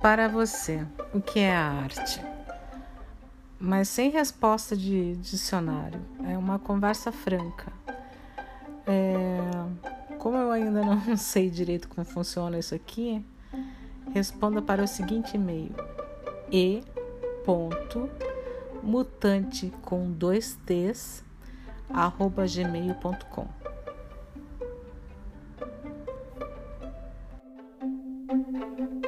Para você, o que é a arte? Mas sem resposta de dicionário, é uma conversa franca. É... Como eu ainda não sei direito como funciona isso aqui, responda para o seguinte e-mail: e ponto mutante com dois t's arroba gmail.com thank